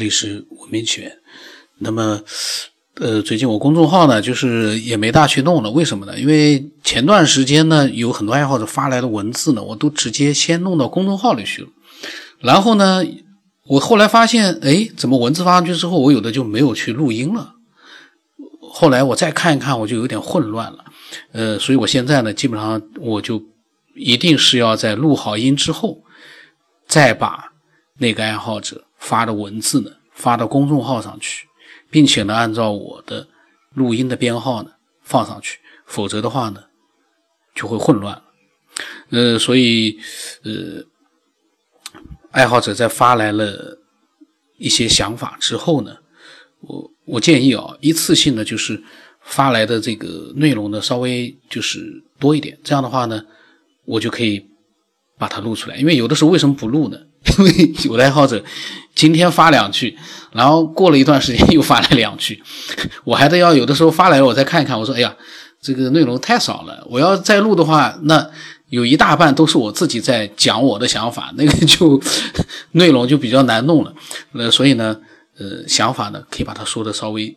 历史文明起源。那么，呃，最近我公众号呢，就是也没大去弄了。为什么呢？因为前段时间呢，有很多爱好者发来的文字呢，我都直接先弄到公众号里去了。然后呢，我后来发现，哎，怎么文字发上去之后，我有的就没有去录音了。后来我再看一看，我就有点混乱了。呃，所以我现在呢，基本上我就一定是要在录好音之后，再把那个爱好者。发的文字呢，发到公众号上去，并且呢，按照我的录音的编号呢放上去，否则的话呢，就会混乱了。呃，所以呃，爱好者在发来了一些想法之后呢，我我建议啊，一次性的就是发来的这个内容呢，稍微就是多一点，这样的话呢，我就可以把它录出来。因为有的时候为什么不录呢？因为有的爱好者今天发两句，然后过了一段时间又发来两句，我还得要有的时候发来我再看一看。我说：“哎呀，这个内容太少了，我要再录的话，那有一大半都是我自己在讲我的想法，那个就内容就比较难弄了。呃，所以呢，呃，想法呢可以把它说的稍微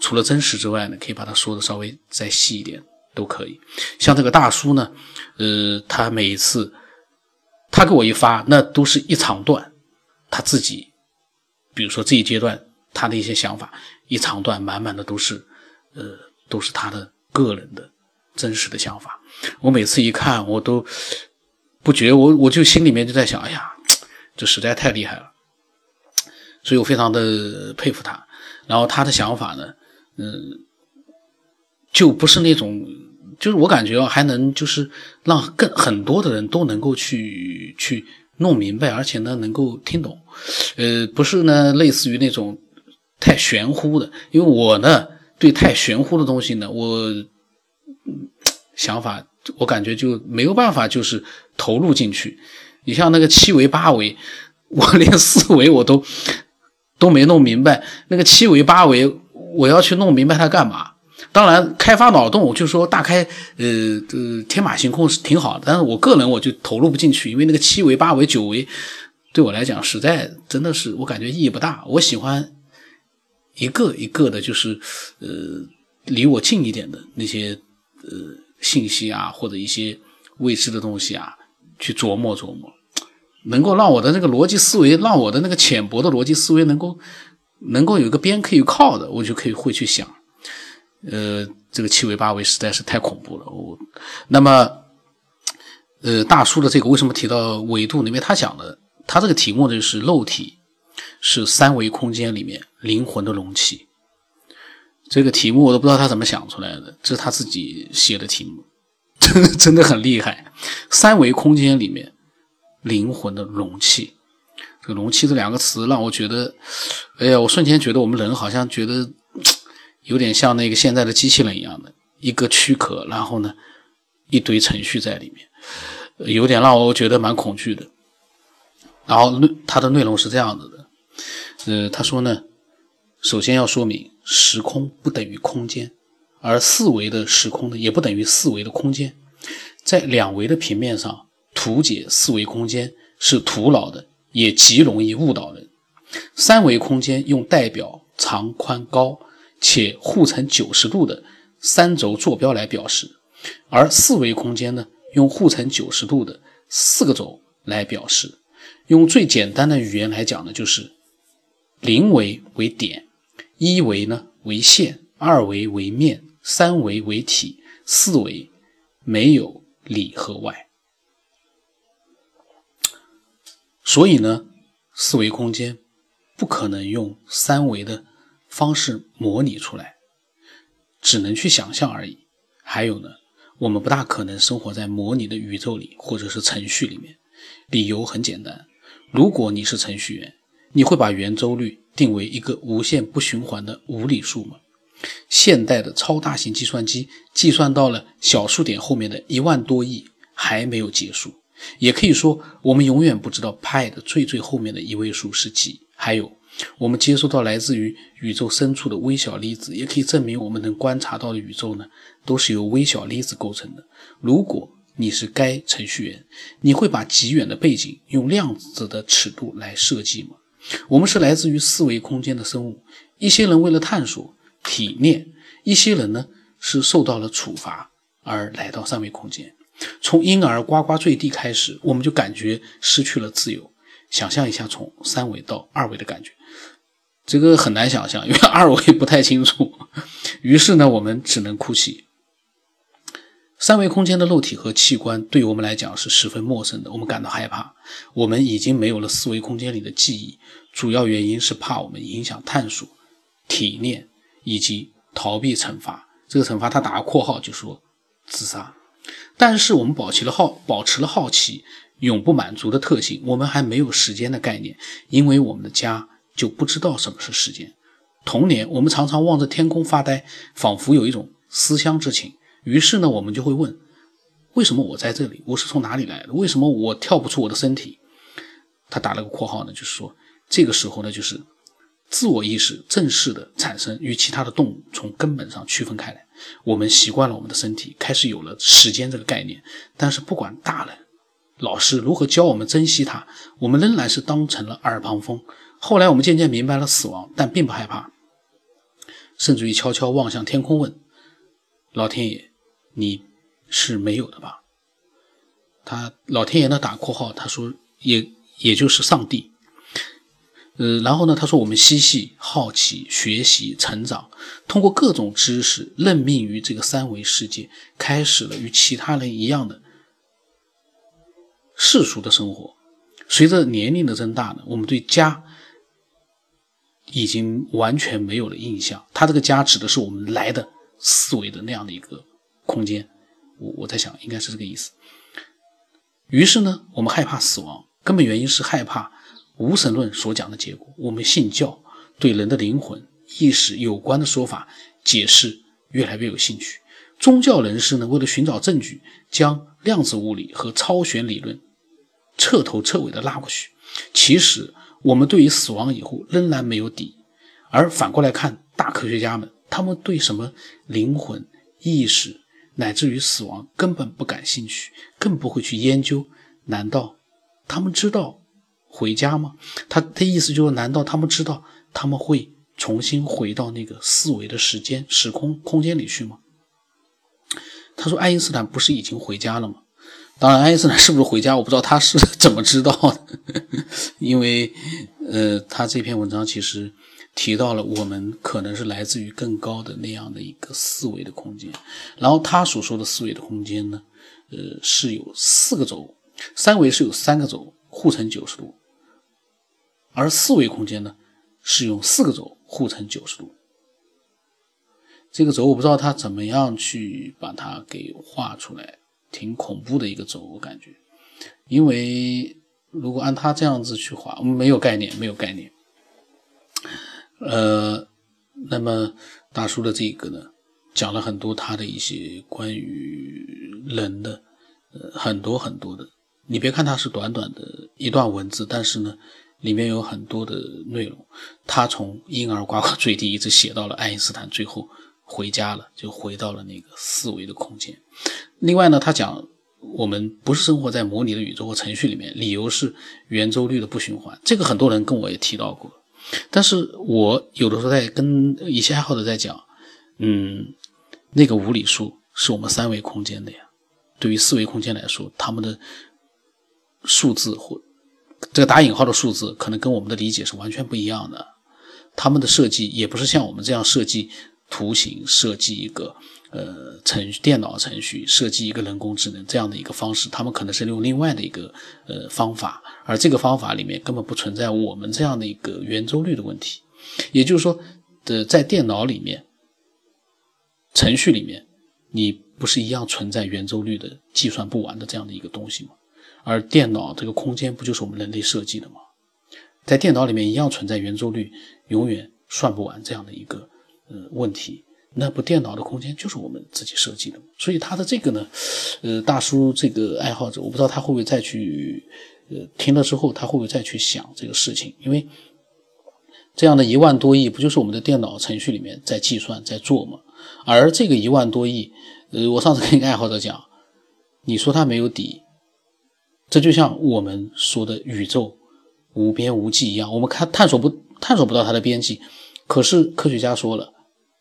除了真实之外呢，可以把它说的稍微再细一点都可以。像这个大叔呢，呃，他每一次。他给我一发，那都是一长段，他自己，比如说这一阶段他的一些想法，一长段满满的都是，呃，都是他的个人的真实的想法。我每次一看，我都不觉我我就心里面就在想，哎呀，这实在太厉害了，所以我非常的佩服他。然后他的想法呢，嗯，就不是那种。就是我感觉，还能就是让更很多的人都能够去去弄明白，而且呢能够听懂，呃，不是呢类似于那种太玄乎的，因为我呢对太玄乎的东西呢，我想法我感觉就没有办法就是投入进去。你像那个七维八维，我连四维我都都没弄明白，那个七维八维我要去弄明白它干嘛？当然，开发脑洞就是说大开，呃，呃，天马行空是挺好的。但是我个人我就投入不进去，因为那个七维、八维、九维，对我来讲实在真的是我感觉意义不大。我喜欢一个一个的，就是呃，离我近一点的那些呃信息啊，或者一些未知的东西啊，去琢磨琢磨，能够让我的那个逻辑思维，让我的那个浅薄的逻辑思维能够能够有一个边可以靠的，我就可以会去想。呃，这个七维八维实在是太恐怖了。我，那么，呃，大叔的这个为什么提到维度呢？因为他讲的，他这个题目呢就是肉体是三维空间里面灵魂的容器。这个题目我都不知道他怎么想出来的，这是他自己写的题目，真的真的很厉害。三维空间里面灵魂的容器，这个容器这两个词让我觉得，哎呀，我瞬间觉得我们人好像觉得。有点像那个现在的机器人一样的一个躯壳，然后呢，一堆程序在里面，有点让我觉得蛮恐惧的。然后内它的内容是这样子的，呃，他说呢，首先要说明时空不等于空间，而四维的时空呢也不等于四维的空间，在两维的平面上图解四维空间是徒劳的，也极容易误导人。三维空间用代表长、宽、高。且互成九十度的三轴坐标来表示，而四维空间呢，用互成九十度的四个轴来表示。用最简单的语言来讲呢，就是零维为点，一维呢为线，二维为面，三维为体，四维没有里和外。所以呢，四维空间不可能用三维的。方式模拟出来，只能去想象而已。还有呢，我们不大可能生活在模拟的宇宙里，或者是程序里面。理由很简单：如果你是程序员，你会把圆周率定为一个无限不循环的无理数吗？现代的超大型计算机计算到了小数点后面的一万多亿还没有结束。也可以说，我们永远不知道派的最最后面的一位数是几。还有。我们接收到来自于宇宙深处的微小粒子，也可以证明我们能观察到的宇宙呢，都是由微小粒子构成的。如果你是该程序员，你会把极远的背景用量子的尺度来设计吗？我们是来自于四维空间的生物，一些人为了探索体验，一些人呢是受到了处罚而来到三维空间。从婴儿呱呱坠地开始，我们就感觉失去了自由。想象一下，从三维到二维的感觉，这个很难想象，因为 二维不太清楚。于是呢，我们只能哭泣。三维空间的肉体和器官对于我们来讲是十分陌生的，我们感到害怕。我们已经没有了四维空间里的记忆，主要原因是怕我们影响探索、体验以及逃避惩罚。这个惩罚他打个括号就说自杀。但是我们保持了好，保持了好奇、永不满足的特性。我们还没有时间的概念，因为我们的家就不知道什么是时间。童年，我们常常望着天空发呆，仿佛有一种思乡之情。于是呢，我们就会问：为什么我在这里？我是从哪里来的？为什么我跳不出我的身体？他打了个括号呢，就是说，这个时候呢，就是自我意识正式的产生，与其他的动物从根本上区分开来。我们习惯了我们的身体，开始有了时间这个概念。但是不管大人、老师如何教我们珍惜它，我们仍然是当成了耳旁风。后来我们渐渐明白了死亡，但并不害怕，甚至于悄悄望向天空问：老天爷。你是没有的吧？他老天爷呢打括号，他说也也就是上帝。呃，然后呢，他说我们嬉戏、好奇、学习、成长，通过各种知识，认命于这个三维世界，开始了与其他人一样的世俗的生活。随着年龄的增大呢，我们对家已经完全没有了印象。他这个家指的是我们来的四维的那样的一个。空间，我我在想应该是这个意思。于是呢，我们害怕死亡，根本原因是害怕无神论所讲的结果。我们信教，对人的灵魂意识有关的说法解释越来越有兴趣。宗教人士呢，为了寻找证据，将量子物理和超弦理论彻头彻尾的拉过去。其实，我们对于死亡以后仍然没有底。而反过来看，大科学家们，他们对什么灵魂意识？乃至于死亡根本不感兴趣，更不会去研究。难道他们知道回家吗？他的意思就是：难道他们知道他们会重新回到那个四维的时间、时空空间里去吗？他说：“爱因斯坦不是已经回家了吗？”当然，爱因斯坦是不是回家，我不知道他是 怎么知道的，因为呃，他这篇文章其实。提到了我们可能是来自于更高的那样的一个四维的空间，然后他所说的四维的空间呢，呃，是有四个轴，三维是有三个轴互成九十度，而四维空间呢是用四个轴互成九十度。这个轴我不知道他怎么样去把它给画出来，挺恐怖的一个轴，我感觉，因为如果按他这样子去画，没有概念，没有概念。呃，那么大叔的这个呢，讲了很多他的一些关于人的，呃，很多很多的。你别看他是短短的一段文字，但是呢，里面有很多的内容。他从婴儿呱呱坠地一直写到了爱因斯坦最后回家了，就回到了那个四维的空间。另外呢，他讲我们不是生活在模拟的宇宙或程序里面，理由是圆周率的不循环。这个很多人跟我也提到过。但是我有的时候在跟一些爱好者在讲，嗯，那个无理数是我们三维空间的呀。对于四维空间来说，他们的数字或这个打引号的数字，可能跟我们的理解是完全不一样的。他们的设计也不是像我们这样设计图形、设计一个。呃，程序电脑程序设计一个人工智能这样的一个方式，他们可能是用另外的一个呃方法，而这个方法里面根本不存在我们这样的一个圆周率的问题。也就是说，的在电脑里面，程序里面，你不是一样存在圆周率的计算不完的这样的一个东西吗？而电脑这个空间不就是我们人类设计的吗？在电脑里面一样存在圆周率永远算不完这样的一个呃问题。那部电脑的空间就是我们自己设计的，所以他的这个呢，呃，大叔这个爱好者，我不知道他会不会再去，呃，听了之后他会不会再去想这个事情？因为这样的一万多亿不就是我们的电脑程序里面在计算在做吗？而这个一万多亿，呃，我上次跟一个爱好者讲，你说他没有底，这就像我们说的宇宙无边无际一样，我们看探索不探索不到它的边际。可是科学家说了，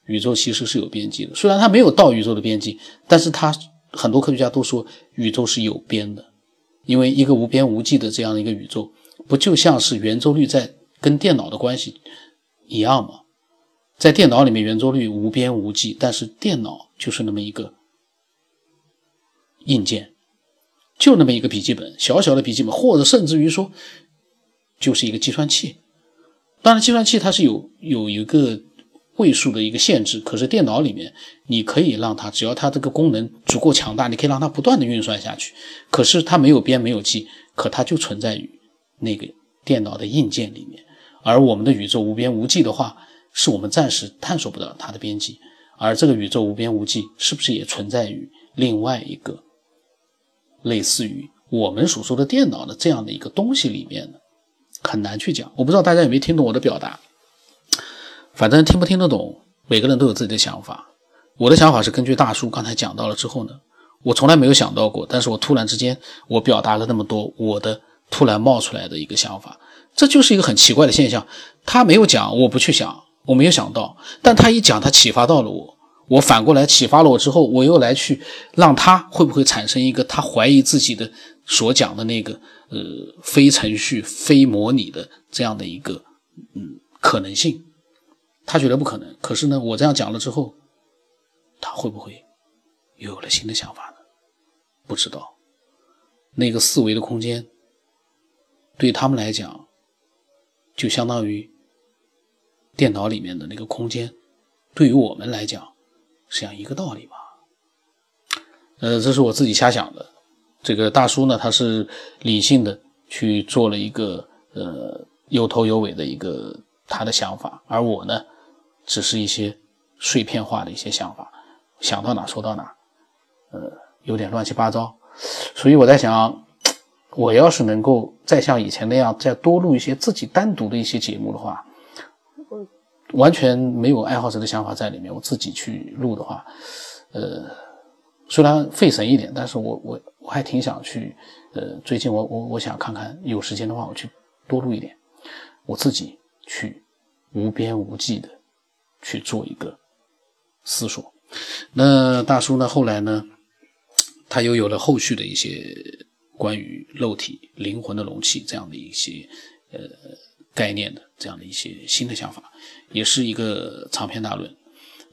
宇宙其实是有边际的，虽然它没有到宇宙的边际，但是它很多科学家都说宇宙是有边的，因为一个无边无际的这样一个宇宙，不就像是圆周率在跟电脑的关系一样吗？在电脑里面，圆周率无边无际，但是电脑就是那么一个硬件，就那么一个笔记本，小小的笔记本，或者甚至于说就是一个计算器。当然，计算器它是有有一个位数的一个限制，可是电脑里面你可以让它，只要它这个功能足够强大，你可以让它不断的运算下去。可是它没有边没有际，可它就存在于那个电脑的硬件里面。而我们的宇宙无边无际的话，是我们暂时探索不到它的边际。而这个宇宙无边无际，是不是也存在于另外一个类似于我们所说的电脑的这样的一个东西里面呢？很难去讲，我不知道大家有没有听懂我的表达。反正听不听得懂，每个人都有自己的想法。我的想法是根据大叔刚才讲到了之后呢，我从来没有想到过，但是我突然之间我表达了那么多，我的突然冒出来的一个想法，这就是一个很奇怪的现象。他没有讲，我不去想，我没有想到，但他一讲，他启发到了我，我反过来启发了我之后，我又来去让他会不会产生一个他怀疑自己的所讲的那个。呃，非程序、非模拟的这样的一个嗯可能性，他觉得不可能。可是呢，我这样讲了之后，他会不会又有了新的想法呢？不知道。那个四维的空间对他们来讲，就相当于电脑里面的那个空间，对于我们来讲，是样一个道理吧？呃，这是我自己瞎想的。这个大叔呢，他是理性的去做了一个呃有头有尾的一个他的想法，而我呢，只是一些碎片化的一些想法，想到哪说到哪，呃，有点乱七八糟。所以我在想，我要是能够再像以前那样，再多录一些自己单独的一些节目的话，完全没有爱好者的想法在里面，我自己去录的话，呃，虽然费神一点，但是我我。我还挺想去，呃，最近我我我想看看，有时间的话，我去多录一点，我自己去无边无际的去做一个思索。那大叔呢，后来呢，他又有了后续的一些关于肉体、灵魂的容器这样的一些呃概念的这样的一些新的想法，也是一个长篇大论。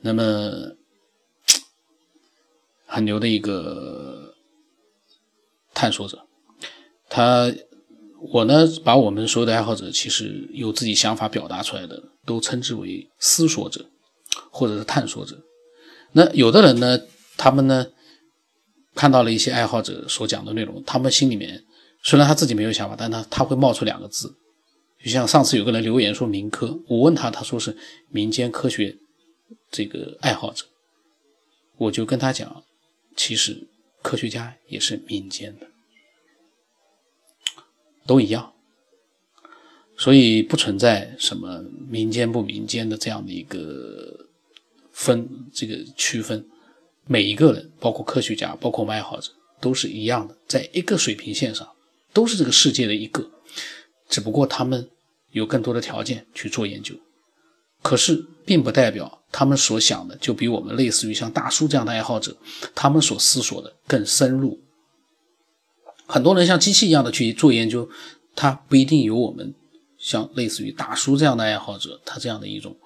那么很牛的一个。探索者，他我呢，把我们所有的爱好者，其实有自己想法表达出来的，都称之为思索者，或者是探索者。那有的人呢，他们呢，看到了一些爱好者所讲的内容，他们心里面虽然他自己没有想法，但他他会冒出两个字，就像上次有个人留言说民科，我问他，他说是民间科学这个爱好者，我就跟他讲，其实。科学家也是民间的，都一样，所以不存在什么民间不民间的这样的一个分这个区分。每一个人，包括科学家，包括我们爱好者，都是一样的，在一个水平线上，都是这个世界的一个，只不过他们有更多的条件去做研究。可是，并不代表他们所想的就比我们类似于像大叔这样的爱好者，他们所思索的更深入。很多人像机器一样的去做研究，他不一定有我们像类似于大叔这样的爱好者，他这样的一种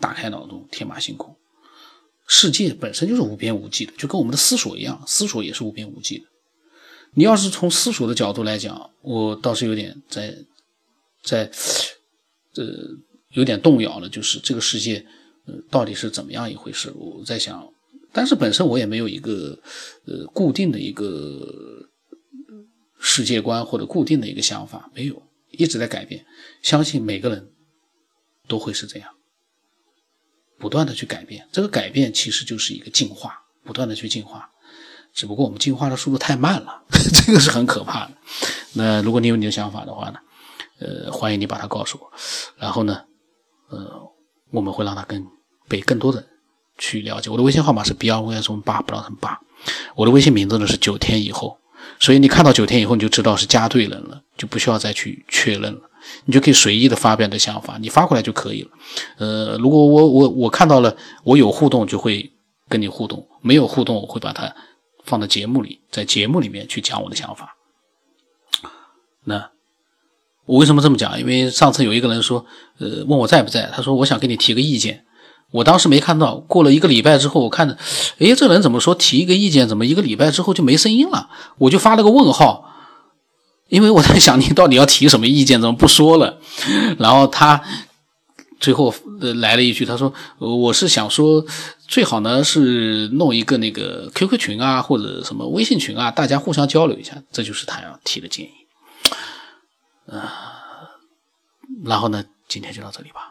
打开脑洞、天马行空。世界本身就是无边无际的，就跟我们的思索一样，思索也是无边无际的。你要是从思索的角度来讲，我倒是有点在在呃。有点动摇了，就是这个世界，呃，到底是怎么样一回事？我在想，但是本身我也没有一个，呃，固定的一个世界观或者固定的一个想法，没有，一直在改变。相信每个人都会是这样，不断的去改变。这个改变其实就是一个进化，不断的去进化。只不过我们进化的速度太慢了，这个是很可怕的。那如果你有你的想法的话呢，呃，欢迎你把它告诉我。然后呢？呃，我们会让他更被更多的去了解。我的微信号码是 B 二 V S 八不让他们八，我的微信名字呢是九天以后，所以你看到九天以后你就知道是加对人了，就不需要再去确认了。你就可以随意的发表你的想法，你发过来就可以了。呃，如果我我我看到了，我有互动就会跟你互动，没有互动我会把它放到节目里，在节目里面去讲我的想法。那我为什么这么讲？因为上次有一个人说，呃，问我在不在，他说我想给你提个意见。我当时没看到，过了一个礼拜之后，我看着，哎，这人怎么说提一个意见，怎么一个礼拜之后就没声音了？我就发了个问号，因为我在想你到底要提什么意见，怎么不说了？然后他最后来了一句，他说：“我是想说，最好呢是弄一个那个 QQ 群啊，或者什么微信群啊，大家互相交流一下。”这就是他要提的建议。啊，然后呢，今天就到这里吧。